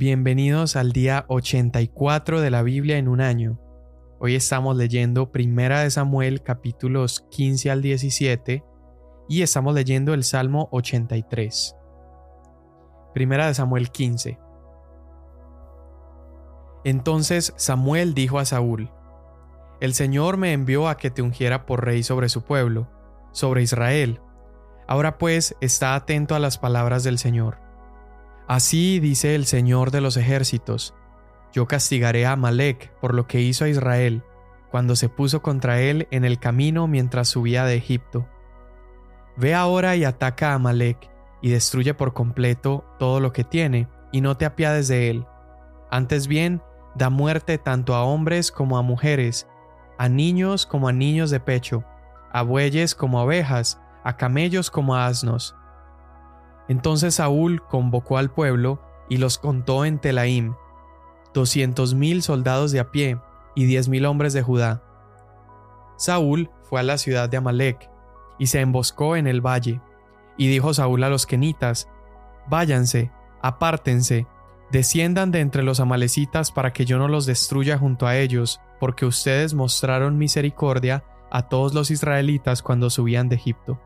Bienvenidos al día 84 de la Biblia en un año. Hoy estamos leyendo Primera de Samuel capítulos 15 al 17 y estamos leyendo el Salmo 83. Primera de Samuel 15. Entonces Samuel dijo a Saúl, El Señor me envió a que te ungiera por rey sobre su pueblo, sobre Israel. Ahora pues está atento a las palabras del Señor. Así dice el Señor de los ejércitos, yo castigaré a Amalek por lo que hizo a Israel, cuando se puso contra él en el camino mientras subía de Egipto. Ve ahora y ataca a Amalek, y destruye por completo todo lo que tiene, y no te apiades de él. Antes bien, da muerte tanto a hombres como a mujeres, a niños como a niños de pecho, a bueyes como a ovejas, a camellos como a asnos entonces Saúl convocó al pueblo y los contó en Telaim, doscientos mil soldados de a pie y diez mil hombres de Judá. Saúl fue a la ciudad de Amalek y se emboscó en el valle, y dijo Saúl a los kenitas, Váyanse, apártense, desciendan de entre los amalecitas para que yo no los destruya junto a ellos, porque ustedes mostraron misericordia a todos los israelitas cuando subían de Egipto.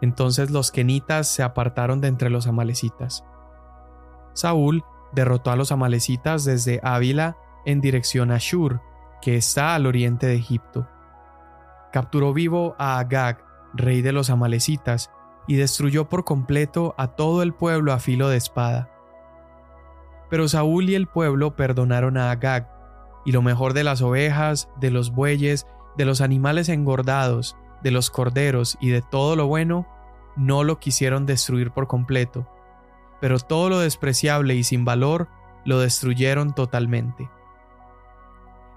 Entonces los kenitas se apartaron de entre los amalecitas. Saúl derrotó a los amalecitas desde Ávila en dirección a Shur, que está al oriente de Egipto. Capturó vivo a Agag, rey de los amalecitas, y destruyó por completo a todo el pueblo a filo de espada. Pero Saúl y el pueblo perdonaron a Agag, y lo mejor de las ovejas, de los bueyes, de los animales engordados, de los corderos y de todo lo bueno, no lo quisieron destruir por completo, pero todo lo despreciable y sin valor lo destruyeron totalmente.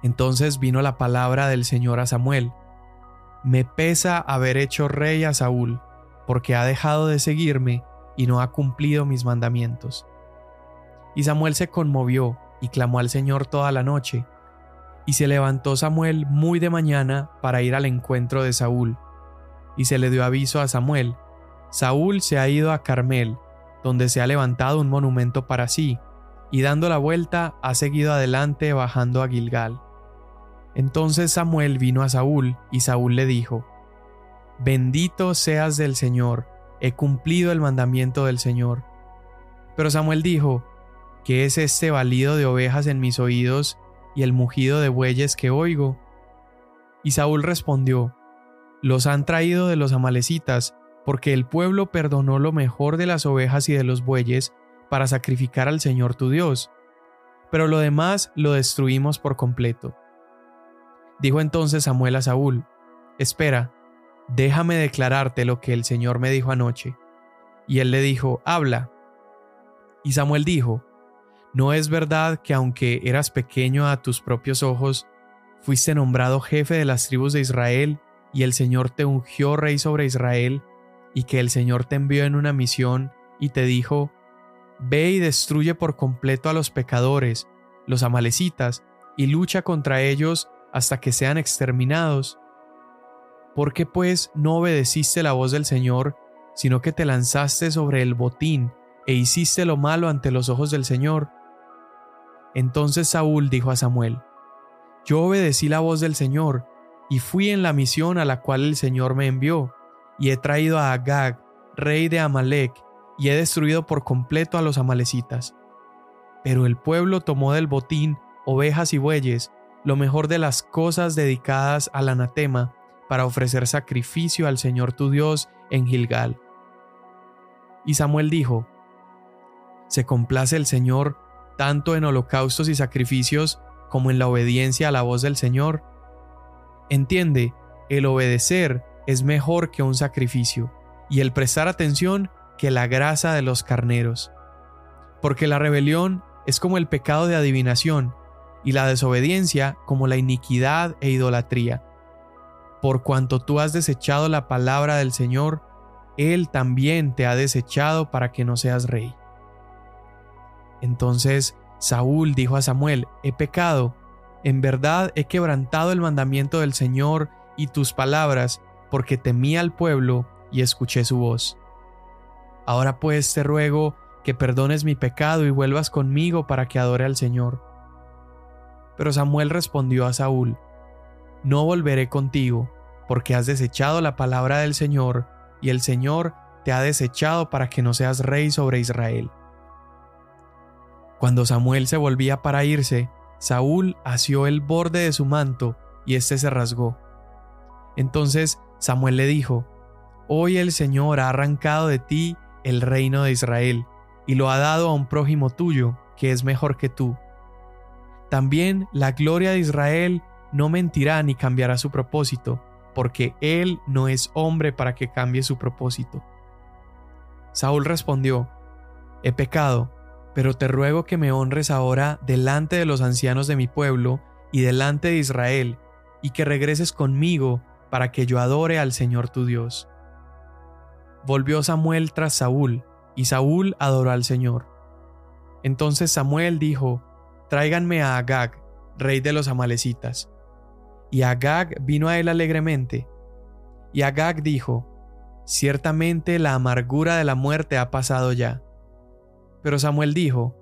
Entonces vino la palabra del Señor a Samuel. Me pesa haber hecho rey a Saúl, porque ha dejado de seguirme y no ha cumplido mis mandamientos. Y Samuel se conmovió y clamó al Señor toda la noche, y se levantó Samuel muy de mañana para ir al encuentro de Saúl. Y se le dio aviso a Samuel, Saúl se ha ido a Carmel, donde se ha levantado un monumento para sí, y dando la vuelta ha seguido adelante bajando a Gilgal. Entonces Samuel vino a Saúl, y Saúl le dijo, Bendito seas del Señor, he cumplido el mandamiento del Señor. Pero Samuel dijo, ¿qué es este balido de ovejas en mis oídos y el mugido de bueyes que oigo? Y Saúl respondió, Los han traído de los amalecitas, porque el pueblo perdonó lo mejor de las ovejas y de los bueyes para sacrificar al Señor tu Dios, pero lo demás lo destruimos por completo. Dijo entonces Samuel a Saúl, Espera, déjame declararte lo que el Señor me dijo anoche. Y él le dijo, Habla. Y Samuel dijo, ¿No es verdad que aunque eras pequeño a tus propios ojos, fuiste nombrado jefe de las tribus de Israel, y el Señor te ungió rey sobre Israel, y que el Señor te envió en una misión y te dijo, Ve y destruye por completo a los pecadores, los amalecitas, y lucha contra ellos hasta que sean exterminados? ¿Por qué pues no obedeciste la voz del Señor, sino que te lanzaste sobre el botín e hiciste lo malo ante los ojos del Señor? Entonces Saúl dijo a Samuel, Yo obedecí la voz del Señor, y fui en la misión a la cual el Señor me envió, y he traído a Agag, rey de Amalek, y he destruido por completo a los amalecitas. Pero el pueblo tomó del botín ovejas y bueyes, lo mejor de las cosas dedicadas al anatema, para ofrecer sacrificio al Señor tu Dios en Gilgal. Y Samuel dijo, ¿Se complace el Señor tanto en holocaustos y sacrificios como en la obediencia a la voz del Señor. Entiende, el obedecer es mejor que un sacrificio, y el prestar atención que la grasa de los carneros. Porque la rebelión es como el pecado de adivinación, y la desobediencia como la iniquidad e idolatría. Por cuanto tú has desechado la palabra del Señor, Él también te ha desechado para que no seas rey. Entonces Saúl dijo a Samuel, he pecado, en verdad he quebrantado el mandamiento del Señor y tus palabras, porque temí al pueblo y escuché su voz. Ahora pues te ruego que perdones mi pecado y vuelvas conmigo para que adore al Señor. Pero Samuel respondió a Saúl, No volveré contigo, porque has desechado la palabra del Señor, y el Señor te ha desechado para que no seas rey sobre Israel. Cuando Samuel se volvía para irse, Saúl asió el borde de su manto, y éste se rasgó. Entonces Samuel le dijo, Hoy el Señor ha arrancado de ti el reino de Israel, y lo ha dado a un prójimo tuyo, que es mejor que tú. También la gloria de Israel no mentirá ni cambiará su propósito, porque él no es hombre para que cambie su propósito. Saúl respondió, He pecado, pero te ruego que me honres ahora delante de los ancianos de mi pueblo y delante de Israel, y que regreses conmigo para que yo adore al Señor tu Dios. Volvió Samuel tras Saúl, y Saúl adoró al Señor. Entonces Samuel dijo, Tráiganme a Agag, rey de los amalecitas. Y Agag vino a él alegremente. Y Agag dijo, Ciertamente la amargura de la muerte ha pasado ya. Pero Samuel dijo,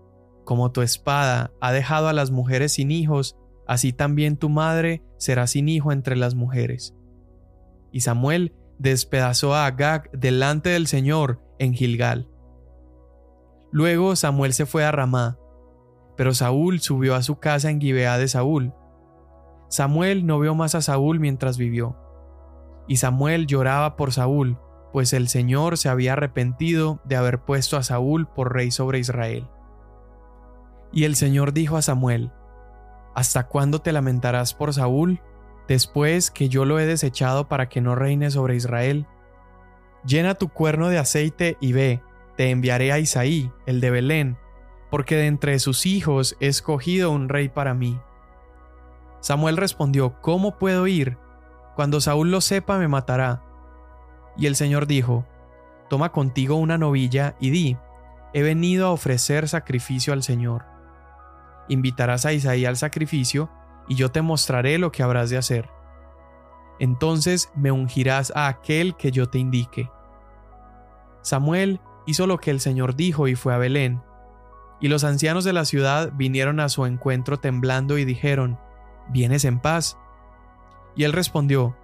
Como tu espada ha dejado a las mujeres sin hijos, así también tu madre será sin hijo entre las mujeres. Y Samuel despedazó a Agag delante del Señor en Gilgal. Luego Samuel se fue a Ramá, pero Saúl subió a su casa en Gibeá de Saúl. Samuel no vio más a Saúl mientras vivió. Y Samuel lloraba por Saúl, pues el Señor se había arrepentido de haber puesto a Saúl por rey sobre Israel. Y el Señor dijo a Samuel, ¿Hasta cuándo te lamentarás por Saúl? después que yo lo he desechado para que no reine sobre Israel. Llena tu cuerno de aceite y ve, te enviaré a Isaí, el de Belén, porque de entre sus hijos he escogido un rey para mí. Samuel respondió, ¿Cómo puedo ir? Cuando Saúl lo sepa me matará. Y el Señor dijo, Toma contigo una novilla y di, he venido a ofrecer sacrificio al Señor. Invitarás a Isaí al sacrificio, y yo te mostraré lo que habrás de hacer. Entonces me ungirás a aquel que yo te indique. Samuel hizo lo que el Señor dijo y fue a Belén. Y los ancianos de la ciudad vinieron a su encuentro temblando y dijeron, ¿Vienes en paz? Y él respondió,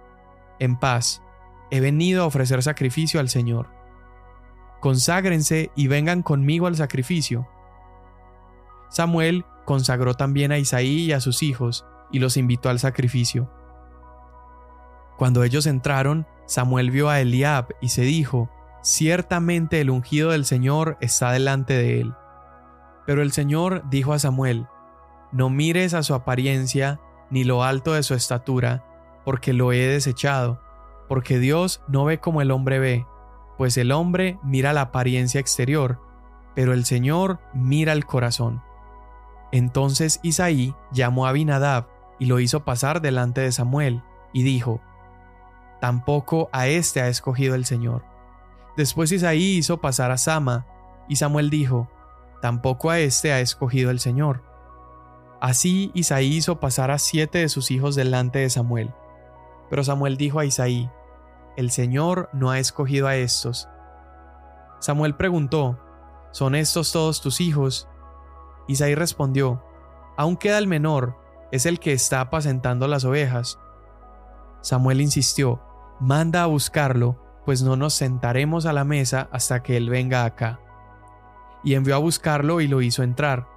En paz, he venido a ofrecer sacrificio al Señor. Conságrense y vengan conmigo al sacrificio. Samuel consagró también a Isaí y a sus hijos, y los invitó al sacrificio. Cuando ellos entraron, Samuel vio a Eliab y se dijo, Ciertamente el ungido del Señor está delante de él. Pero el Señor dijo a Samuel, No mires a su apariencia ni lo alto de su estatura, porque lo he desechado, porque Dios no ve como el hombre ve, pues el hombre mira la apariencia exterior, pero el Señor mira el corazón. Entonces Isaí llamó a Abinadab y lo hizo pasar delante de Samuel, y dijo, Tampoco a éste ha escogido el Señor. Después Isaí hizo pasar a Sama, y Samuel dijo, Tampoco a éste ha escogido el Señor. Así Isaí hizo pasar a siete de sus hijos delante de Samuel. Pero Samuel dijo a Isaí, El Señor no ha escogido a estos. Samuel preguntó, ¿Son estos todos tus hijos? Isaí respondió, Aún queda el menor, es el que está apacentando las ovejas. Samuel insistió, manda a buscarlo, pues no nos sentaremos a la mesa hasta que él venga acá. Y envió a buscarlo y lo hizo entrar.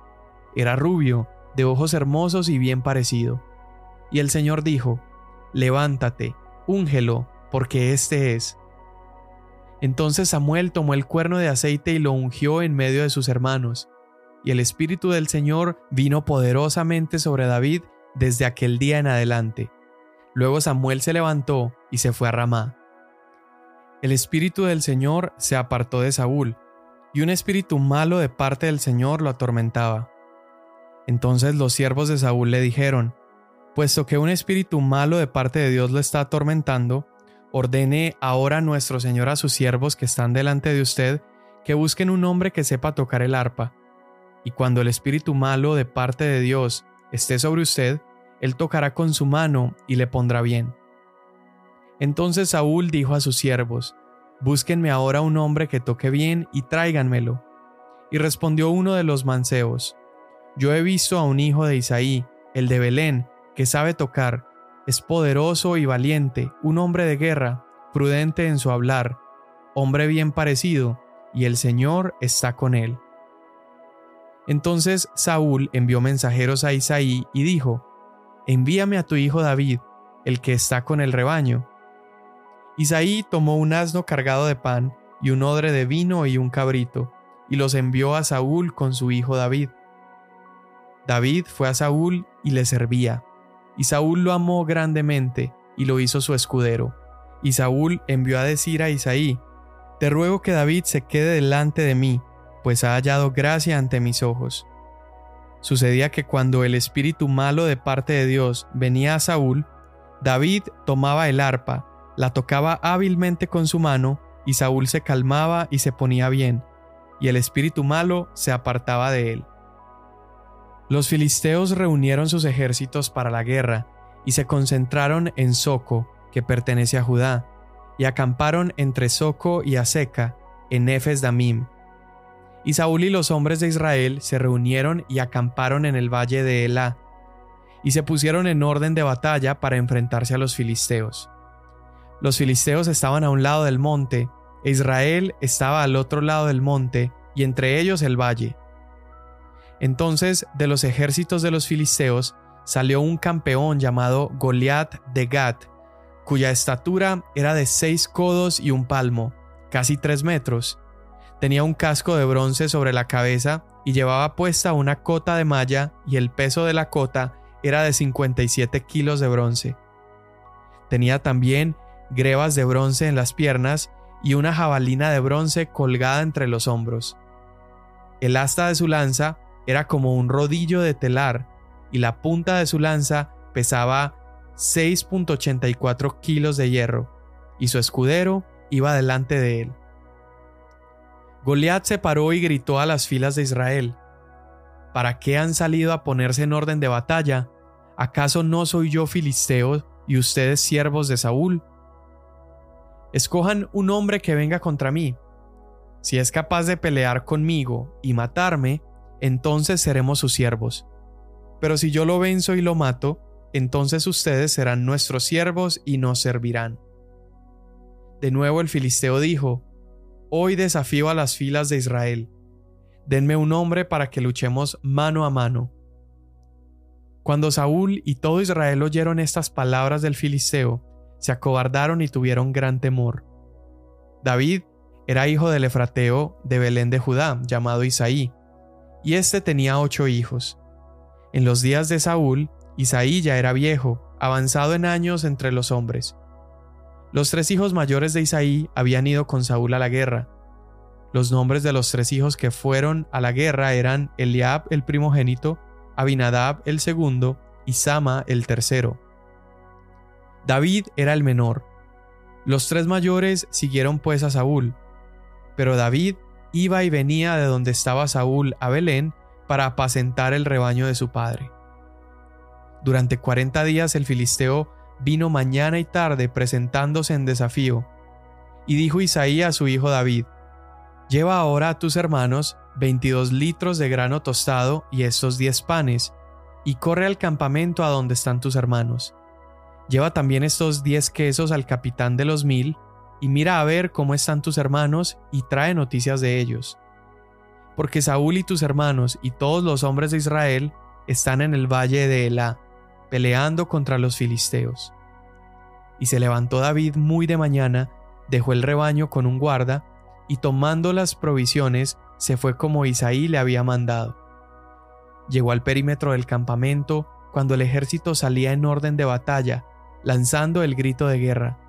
Era rubio, de ojos hermosos y bien parecido. Y el Señor dijo, Levántate, úngelo, porque éste es. Entonces Samuel tomó el cuerno de aceite y lo ungió en medio de sus hermanos, y el Espíritu del Señor vino poderosamente sobre David desde aquel día en adelante. Luego Samuel se levantó y se fue a Ramá. El Espíritu del Señor se apartó de Saúl, y un espíritu malo de parte del Señor lo atormentaba. Entonces los siervos de Saúl le dijeron, Puesto que un espíritu malo de parte de Dios lo está atormentando, ordene ahora nuestro Señor a sus siervos que están delante de usted que busquen un hombre que sepa tocar el arpa y cuando el espíritu malo de parte de Dios esté sobre usted, él tocará con su mano y le pondrá bien. Entonces Saúl dijo a sus siervos, Búsquenme ahora un hombre que toque bien y tráiganmelo. Y respondió uno de los manceos, Yo he visto a un hijo de Isaí, el de Belén, que sabe tocar, es poderoso y valiente, un hombre de guerra, prudente en su hablar, hombre bien parecido, y el Señor está con él. Entonces Saúl envió mensajeros a Isaí y dijo, Envíame a tu hijo David, el que está con el rebaño. Isaí tomó un asno cargado de pan y un odre de vino y un cabrito, y los envió a Saúl con su hijo David. David fue a Saúl y le servía, y Saúl lo amó grandemente y lo hizo su escudero. Y Saúl envió a decir a Isaí, Te ruego que David se quede delante de mí, pues ha hallado gracia ante mis ojos. Sucedía que cuando el espíritu malo de parte de Dios venía a Saúl, David tomaba el arpa, la tocaba hábilmente con su mano, y Saúl se calmaba y se ponía bien, y el espíritu malo se apartaba de él. Los filisteos reunieron sus ejércitos para la guerra, y se concentraron en Soco, que pertenece a Judá, y acamparon entre Soco y Aseca, en Efes Damim, y Saúl y los hombres de Israel se reunieron y acamparon en el valle de Elá, y se pusieron en orden de batalla para enfrentarse a los filisteos. Los filisteos estaban a un lado del monte, e Israel estaba al otro lado del monte, y entre ellos el valle. Entonces de los ejércitos de los filisteos salió un campeón llamado Goliat de Gat, cuya estatura era de seis codos y un palmo, casi tres metros, Tenía un casco de bronce sobre la cabeza y llevaba puesta una cota de malla y el peso de la cota era de 57 kilos de bronce. Tenía también grebas de bronce en las piernas y una jabalina de bronce colgada entre los hombros. El asta de su lanza era como un rodillo de telar y la punta de su lanza pesaba 6.84 kilos de hierro, y su escudero iba delante de él. Goliat se paró y gritó a las filas de Israel, ¿Para qué han salido a ponerse en orden de batalla? ¿Acaso no soy yo filisteo y ustedes siervos de Saúl? Escojan un hombre que venga contra mí. Si es capaz de pelear conmigo y matarme, entonces seremos sus siervos. Pero si yo lo venzo y lo mato, entonces ustedes serán nuestros siervos y nos servirán. De nuevo el filisteo dijo, Hoy desafío a las filas de Israel. Denme un hombre para que luchemos mano a mano. Cuando Saúl y todo Israel oyeron estas palabras del filisteo, se acobardaron y tuvieron gran temor. David era hijo del Efrateo de Belén de Judá, llamado Isaí, y éste tenía ocho hijos. En los días de Saúl, Isaí ya era viejo, avanzado en años entre los hombres. Los tres hijos mayores de Isaí habían ido con Saúl a la guerra. Los nombres de los tres hijos que fueron a la guerra eran Eliab el primogénito, Abinadab el segundo y Sama el tercero. David era el menor. Los tres mayores siguieron pues a Saúl, pero David iba y venía de donde estaba Saúl a Belén para apacentar el rebaño de su padre. Durante cuarenta días el filisteo vino mañana y tarde presentándose en desafío. Y dijo Isaías a su hijo David, Lleva ahora a tus hermanos veintidós litros de grano tostado y estos diez panes, y corre al campamento a donde están tus hermanos. Lleva también estos diez quesos al capitán de los mil, y mira a ver cómo están tus hermanos, y trae noticias de ellos. Porque Saúl y tus hermanos y todos los hombres de Israel están en el valle de Elá, peleando contra los filisteos. Y se levantó David muy de mañana, dejó el rebaño con un guarda, y tomando las provisiones, se fue como Isaí le había mandado. Llegó al perímetro del campamento cuando el ejército salía en orden de batalla, lanzando el grito de guerra.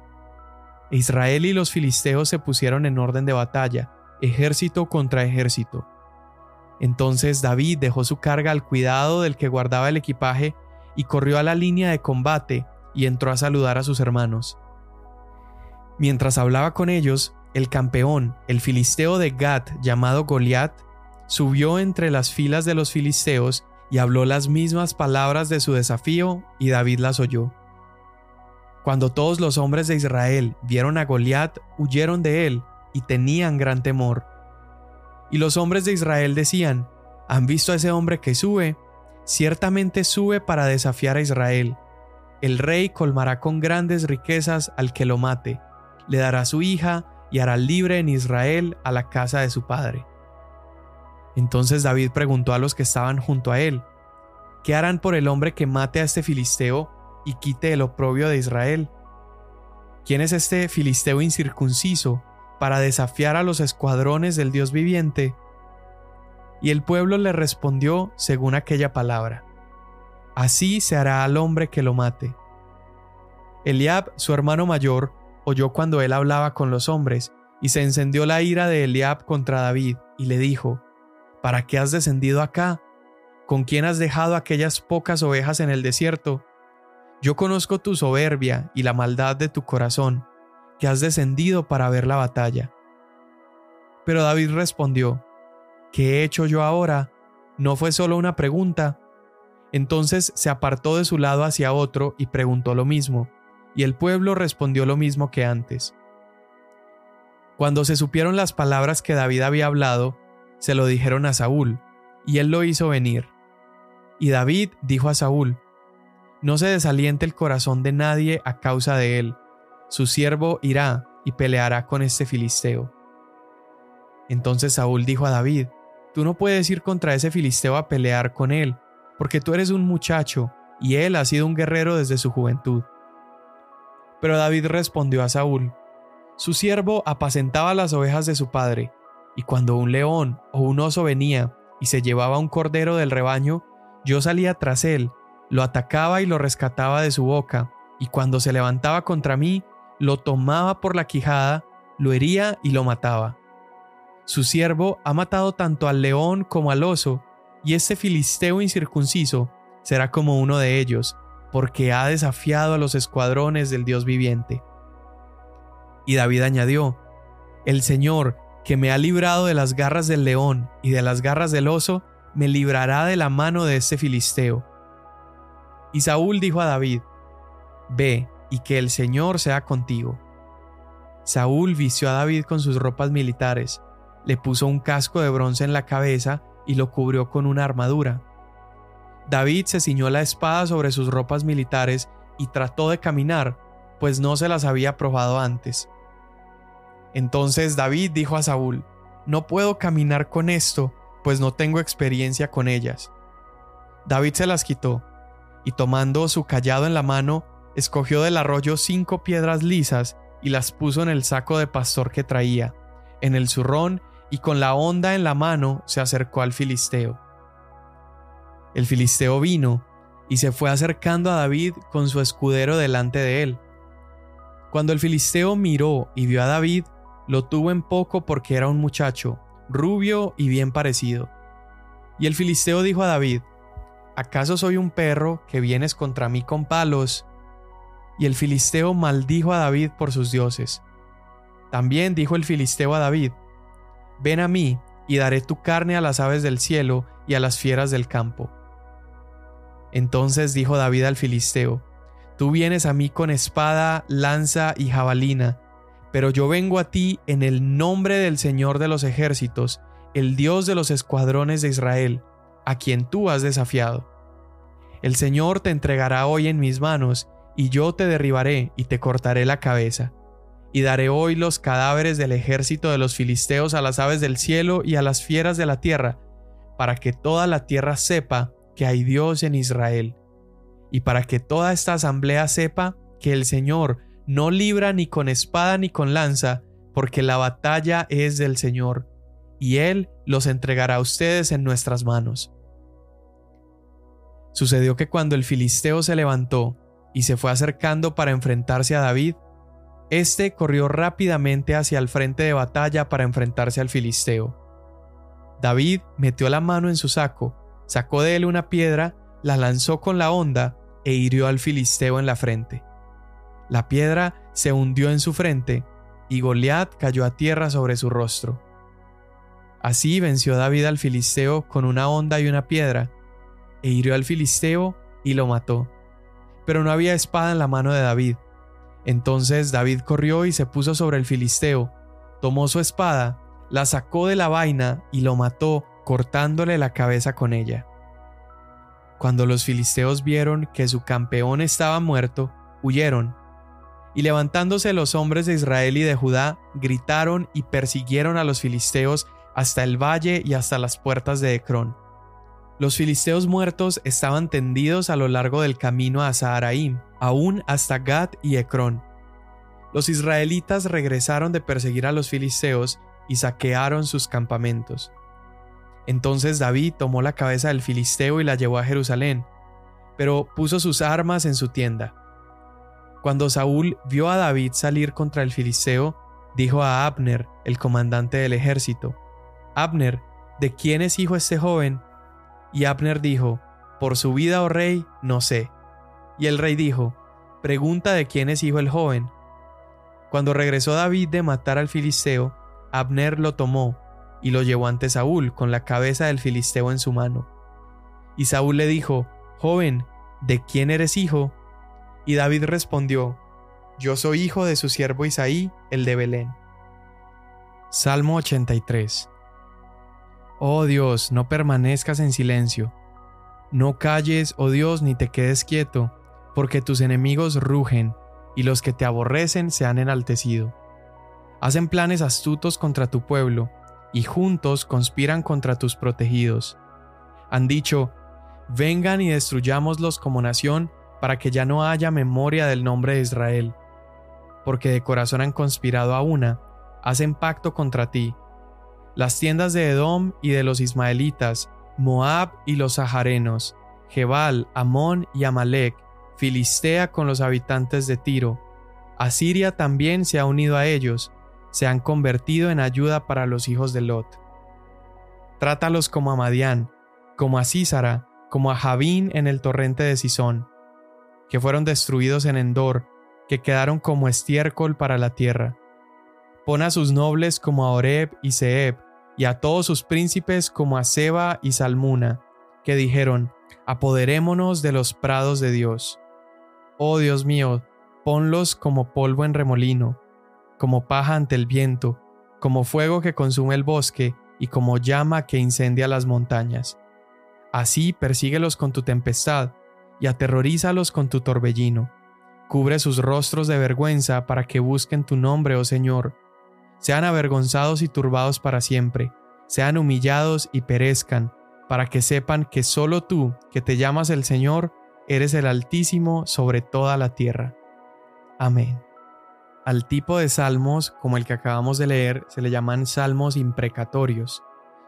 Israel y los filisteos se pusieron en orden de batalla, ejército contra ejército. Entonces David dejó su carga al cuidado del que guardaba el equipaje y corrió a la línea de combate y entró a saludar a sus hermanos. Mientras hablaba con ellos, el campeón, el filisteo de Gat llamado Goliat, subió entre las filas de los filisteos y habló las mismas palabras de su desafío y David las oyó. Cuando todos los hombres de Israel vieron a Goliat, huyeron de él y tenían gran temor. Y los hombres de Israel decían, ¿han visto a ese hombre que sube? Ciertamente sube para desafiar a Israel. El rey colmará con grandes riquezas al que lo mate, le dará su hija y hará libre en Israel a la casa de su padre. Entonces David preguntó a los que estaban junto a él, ¿qué harán por el hombre que mate a este filisteo y quite el oprobio de Israel? ¿Quién es este filisteo incircunciso para desafiar a los escuadrones del Dios viviente? Y el pueblo le respondió según aquella palabra. Así se hará al hombre que lo mate. Eliab, su hermano mayor, oyó cuando él hablaba con los hombres, y se encendió la ira de Eliab contra David, y le dijo, ¿Para qué has descendido acá? ¿Con quién has dejado aquellas pocas ovejas en el desierto? Yo conozco tu soberbia y la maldad de tu corazón, que has descendido para ver la batalla. Pero David respondió, ¿qué he hecho yo ahora? No fue solo una pregunta. Entonces se apartó de su lado hacia otro y preguntó lo mismo, y el pueblo respondió lo mismo que antes. Cuando se supieron las palabras que David había hablado, se lo dijeron a Saúl, y él lo hizo venir. Y David dijo a Saúl, no se desaliente el corazón de nadie a causa de él. Su siervo irá y peleará con este filisteo. Entonces Saúl dijo a David, Tú no puedes ir contra ese filisteo a pelear con él, porque tú eres un muchacho, y él ha sido un guerrero desde su juventud. Pero David respondió a Saúl, Su siervo apacentaba las ovejas de su padre, y cuando un león o un oso venía y se llevaba un cordero del rebaño, yo salía tras él lo atacaba y lo rescataba de su boca, y cuando se levantaba contra mí, lo tomaba por la quijada, lo hería y lo mataba. Su siervo ha matado tanto al león como al oso, y este filisteo incircunciso será como uno de ellos, porque ha desafiado a los escuadrones del Dios viviente. Y David añadió, El Señor, que me ha librado de las garras del león y de las garras del oso, me librará de la mano de este filisteo y Saúl dijo a David, Ve, y que el Señor sea contigo. Saúl vistió a David con sus ropas militares, le puso un casco de bronce en la cabeza y lo cubrió con una armadura. David se ciñó la espada sobre sus ropas militares y trató de caminar, pues no se las había probado antes. Entonces David dijo a Saúl, No puedo caminar con esto, pues no tengo experiencia con ellas. David se las quitó y tomando su callado en la mano, escogió del arroyo cinco piedras lisas y las puso en el saco de pastor que traía, en el zurrón, y con la honda en la mano se acercó al filisteo. El filisteo vino y se fue acercando a David con su escudero delante de él. Cuando el filisteo miró y vio a David, lo tuvo en poco porque era un muchacho, rubio y bien parecido. Y el filisteo dijo a David, ¿acaso soy un perro que vienes contra mí con palos? Y el filisteo maldijo a David por sus dioses. También dijo el filisteo a David, Ven a mí, y daré tu carne a las aves del cielo y a las fieras del campo. Entonces dijo David al filisteo, Tú vienes a mí con espada, lanza y jabalina, pero yo vengo a ti en el nombre del Señor de los ejércitos, el Dios de los escuadrones de Israel, a quien tú has desafiado. El Señor te entregará hoy en mis manos, y yo te derribaré y te cortaré la cabeza. Y daré hoy los cadáveres del ejército de los filisteos a las aves del cielo y a las fieras de la tierra, para que toda la tierra sepa que hay Dios en Israel, y para que toda esta asamblea sepa que el Señor no libra ni con espada ni con lanza, porque la batalla es del Señor, y Él los entregará a ustedes en nuestras manos. Sucedió que cuando el filisteo se levantó y se fue acercando para enfrentarse a David, éste corrió rápidamente hacia el frente de batalla para enfrentarse al filisteo. David metió la mano en su saco, sacó de él una piedra, la lanzó con la honda e hirió al filisteo en la frente. La piedra se hundió en su frente y Goliat cayó a tierra sobre su rostro. Así venció David al filisteo con una honda y una piedra, e hirió al filisteo y lo mató. Pero no había espada en la mano de David. Entonces David corrió y se puso sobre el filisteo, tomó su espada, la sacó de la vaina y lo mató cortándole la cabeza con ella. Cuando los filisteos vieron que su campeón estaba muerto, huyeron. Y levantándose los hombres de Israel y de Judá, gritaron y persiguieron a los filisteos hasta el valle y hasta las puertas de Ecrón. Los filisteos muertos estaban tendidos a lo largo del camino a Saharaim, aún hasta Gad y Ecrón. Los israelitas regresaron de perseguir a los filisteos y saquearon sus campamentos. Entonces David tomó la cabeza del filisteo y la llevó a Jerusalén, pero puso sus armas en su tienda. Cuando Saúl vio a David salir contra el filisteo, dijo a Abner, el comandante del ejército, Abner, ¿de quién es hijo este joven? Y Abner dijo, Por su vida, oh rey, no sé. Y el rey dijo, Pregunta de quién es hijo el joven. Cuando regresó David de matar al filisteo, Abner lo tomó y lo llevó ante Saúl con la cabeza del filisteo en su mano. Y Saúl le dijo, Joven, ¿de quién eres hijo? Y David respondió, Yo soy hijo de su siervo Isaí, el de Belén. Salmo 83 Oh Dios, no permanezcas en silencio. No calles, oh Dios, ni te quedes quieto, porque tus enemigos rugen, y los que te aborrecen se han enaltecido. Hacen planes astutos contra tu pueblo, y juntos conspiran contra tus protegidos. Han dicho, vengan y destruyámoslos como nación, para que ya no haya memoria del nombre de Israel. Porque de corazón han conspirado a una, hacen pacto contra ti. Las tiendas de Edom y de los ismaelitas, Moab y los saharenos, Jebal, Amón y Amalek, Filistea con los habitantes de Tiro. Asiria también se ha unido a ellos, se han convertido en ayuda para los hijos de Lot. Trátalos como a Madián, como a Císara, como a Javín en el torrente de Sison, que fueron destruidos en Endor, que quedaron como estiércol para la tierra. Pon a sus nobles como a Oreb y Seheb, y a todos sus príncipes como a Seba y Salmuna, que dijeron, apoderémonos de los prados de Dios. Oh Dios mío, ponlos como polvo en remolino, como paja ante el viento, como fuego que consume el bosque y como llama que incendia las montañas. Así persíguelos con tu tempestad y aterrorízalos con tu torbellino. Cubre sus rostros de vergüenza para que busquen tu nombre, oh Señor. Sean avergonzados y turbados para siempre, sean humillados y perezcan, para que sepan que solo tú, que te llamas el Señor, eres el Altísimo sobre toda la tierra. Amén. Al tipo de salmos como el que acabamos de leer se le llaman salmos imprecatorios.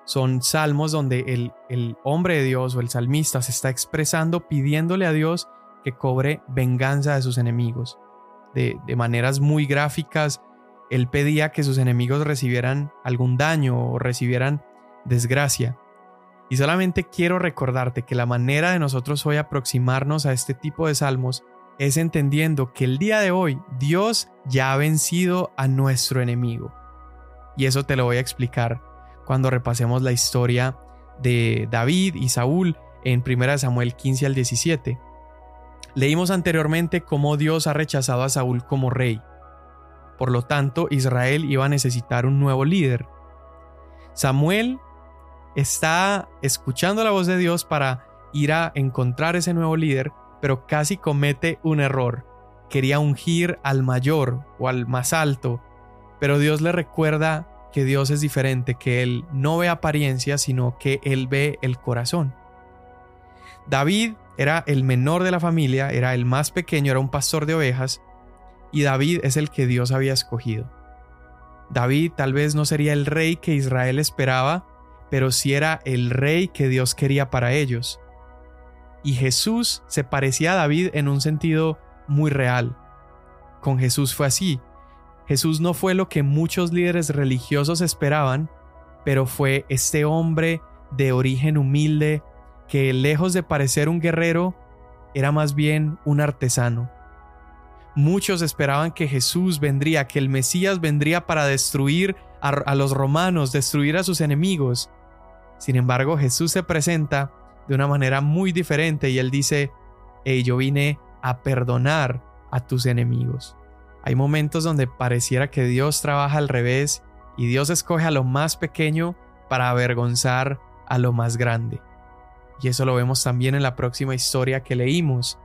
Son salmos donde el, el hombre de Dios o el salmista se está expresando pidiéndole a Dios que cobre venganza de sus enemigos. De, de maneras muy gráficas, él pedía que sus enemigos recibieran algún daño o recibieran desgracia. Y solamente quiero recordarte que la manera de nosotros hoy aproximarnos a este tipo de salmos es entendiendo que el día de hoy Dios ya ha vencido a nuestro enemigo. Y eso te lo voy a explicar cuando repasemos la historia de David y Saúl en 1 Samuel 15 al 17. Leímos anteriormente cómo Dios ha rechazado a Saúl como rey. Por lo tanto, Israel iba a necesitar un nuevo líder. Samuel está escuchando la voz de Dios para ir a encontrar ese nuevo líder pero casi comete un error. Quería ungir al mayor o al más alto, pero Dios le recuerda que Dios es diferente, que Él no ve apariencia, sino que Él ve el corazón. David era el menor de la familia, era el más pequeño, era un pastor de ovejas, y David es el que Dios había escogido. David tal vez no sería el rey que Israel esperaba, pero sí era el rey que Dios quería para ellos. Y Jesús se parecía a David en un sentido muy real. Con Jesús fue así. Jesús no fue lo que muchos líderes religiosos esperaban, pero fue este hombre de origen humilde que lejos de parecer un guerrero, era más bien un artesano. Muchos esperaban que Jesús vendría, que el Mesías vendría para destruir a, los romanos, destruir a sus enemigos. Sin embargo, Jesús se presenta de una manera muy diferente y él dice, hey, yo vine a perdonar a tus enemigos. Hay momentos donde pareciera que Dios trabaja al revés y Dios escoge a lo más pequeño para avergonzar a lo más grande. Y eso lo vemos también en la próxima historia que leímos.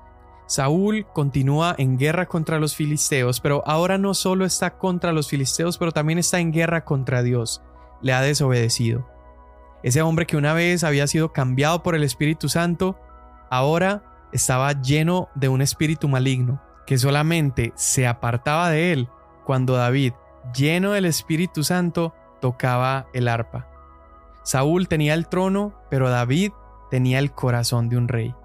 Saúl continúa en guerra contra los filisteos, pero ahora no solo está contra los filisteos, pero también está en guerra contra Dios. Le ha desobedecido. Ese hombre que una vez había sido cambiado por el Espíritu Santo, ahora estaba lleno de un espíritu maligno, que solamente se apartaba de él cuando David, lleno del Espíritu Santo, tocaba el arpa. Saúl tenía el trono, pero David tenía el corazón de un rey.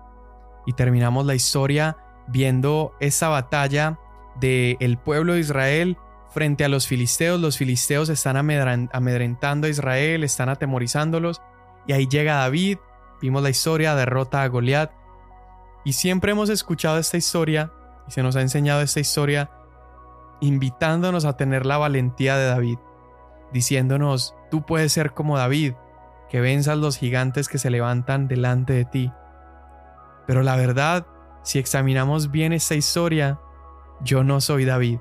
Y terminamos la historia viendo esa batalla del el pueblo de Israel frente a los filisteos. Los filisteos están amedrentando a Israel, están atemorizándolos. Y ahí llega David, vimos la historia, derrota a Goliat. Y siempre hemos escuchado esta historia y se nos ha enseñado esta historia invitándonos a tener la valentía de David, diciéndonos, tú puedes ser como David, que venzas los gigantes que se levantan delante de ti. Pero la verdad, si examinamos bien esta historia, yo no soy David.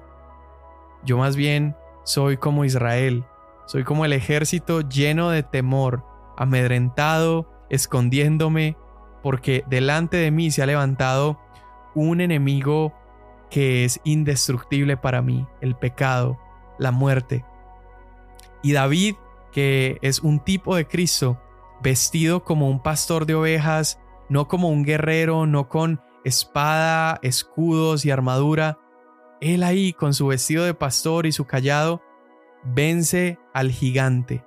Yo más bien soy como Israel, soy como el ejército lleno de temor, amedrentado, escondiéndome, porque delante de mí se ha levantado un enemigo que es indestructible para mí, el pecado, la muerte. Y David, que es un tipo de Cristo, vestido como un pastor de ovejas, no como un guerrero, no con espada, escudos y armadura, él ahí con su vestido de pastor y su callado, vence al gigante.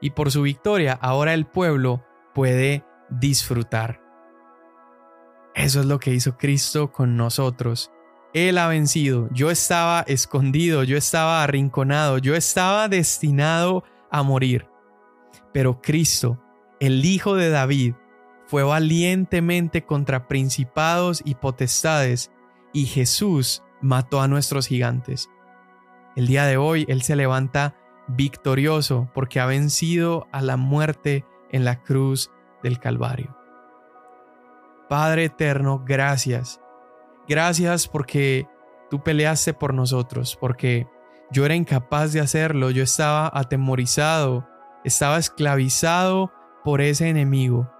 Y por su victoria ahora el pueblo puede disfrutar. Eso es lo que hizo Cristo con nosotros. Él ha vencido. Yo estaba escondido, yo estaba arrinconado, yo estaba destinado a morir. Pero Cristo, el Hijo de David, fue valientemente contra principados y potestades, y Jesús mató a nuestros gigantes. El día de hoy Él se levanta victorioso porque ha vencido a la muerte en la cruz del Calvario. Padre eterno, gracias. Gracias porque tú peleaste por nosotros, porque yo era incapaz de hacerlo, yo estaba atemorizado, estaba esclavizado por ese enemigo.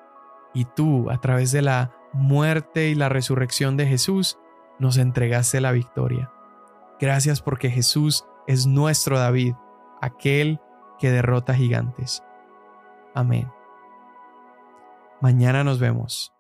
Y tú, a través de la muerte y la resurrección de Jesús, nos entregaste la victoria. Gracias porque Jesús es nuestro David, aquel que derrota gigantes. Amén. Mañana nos vemos.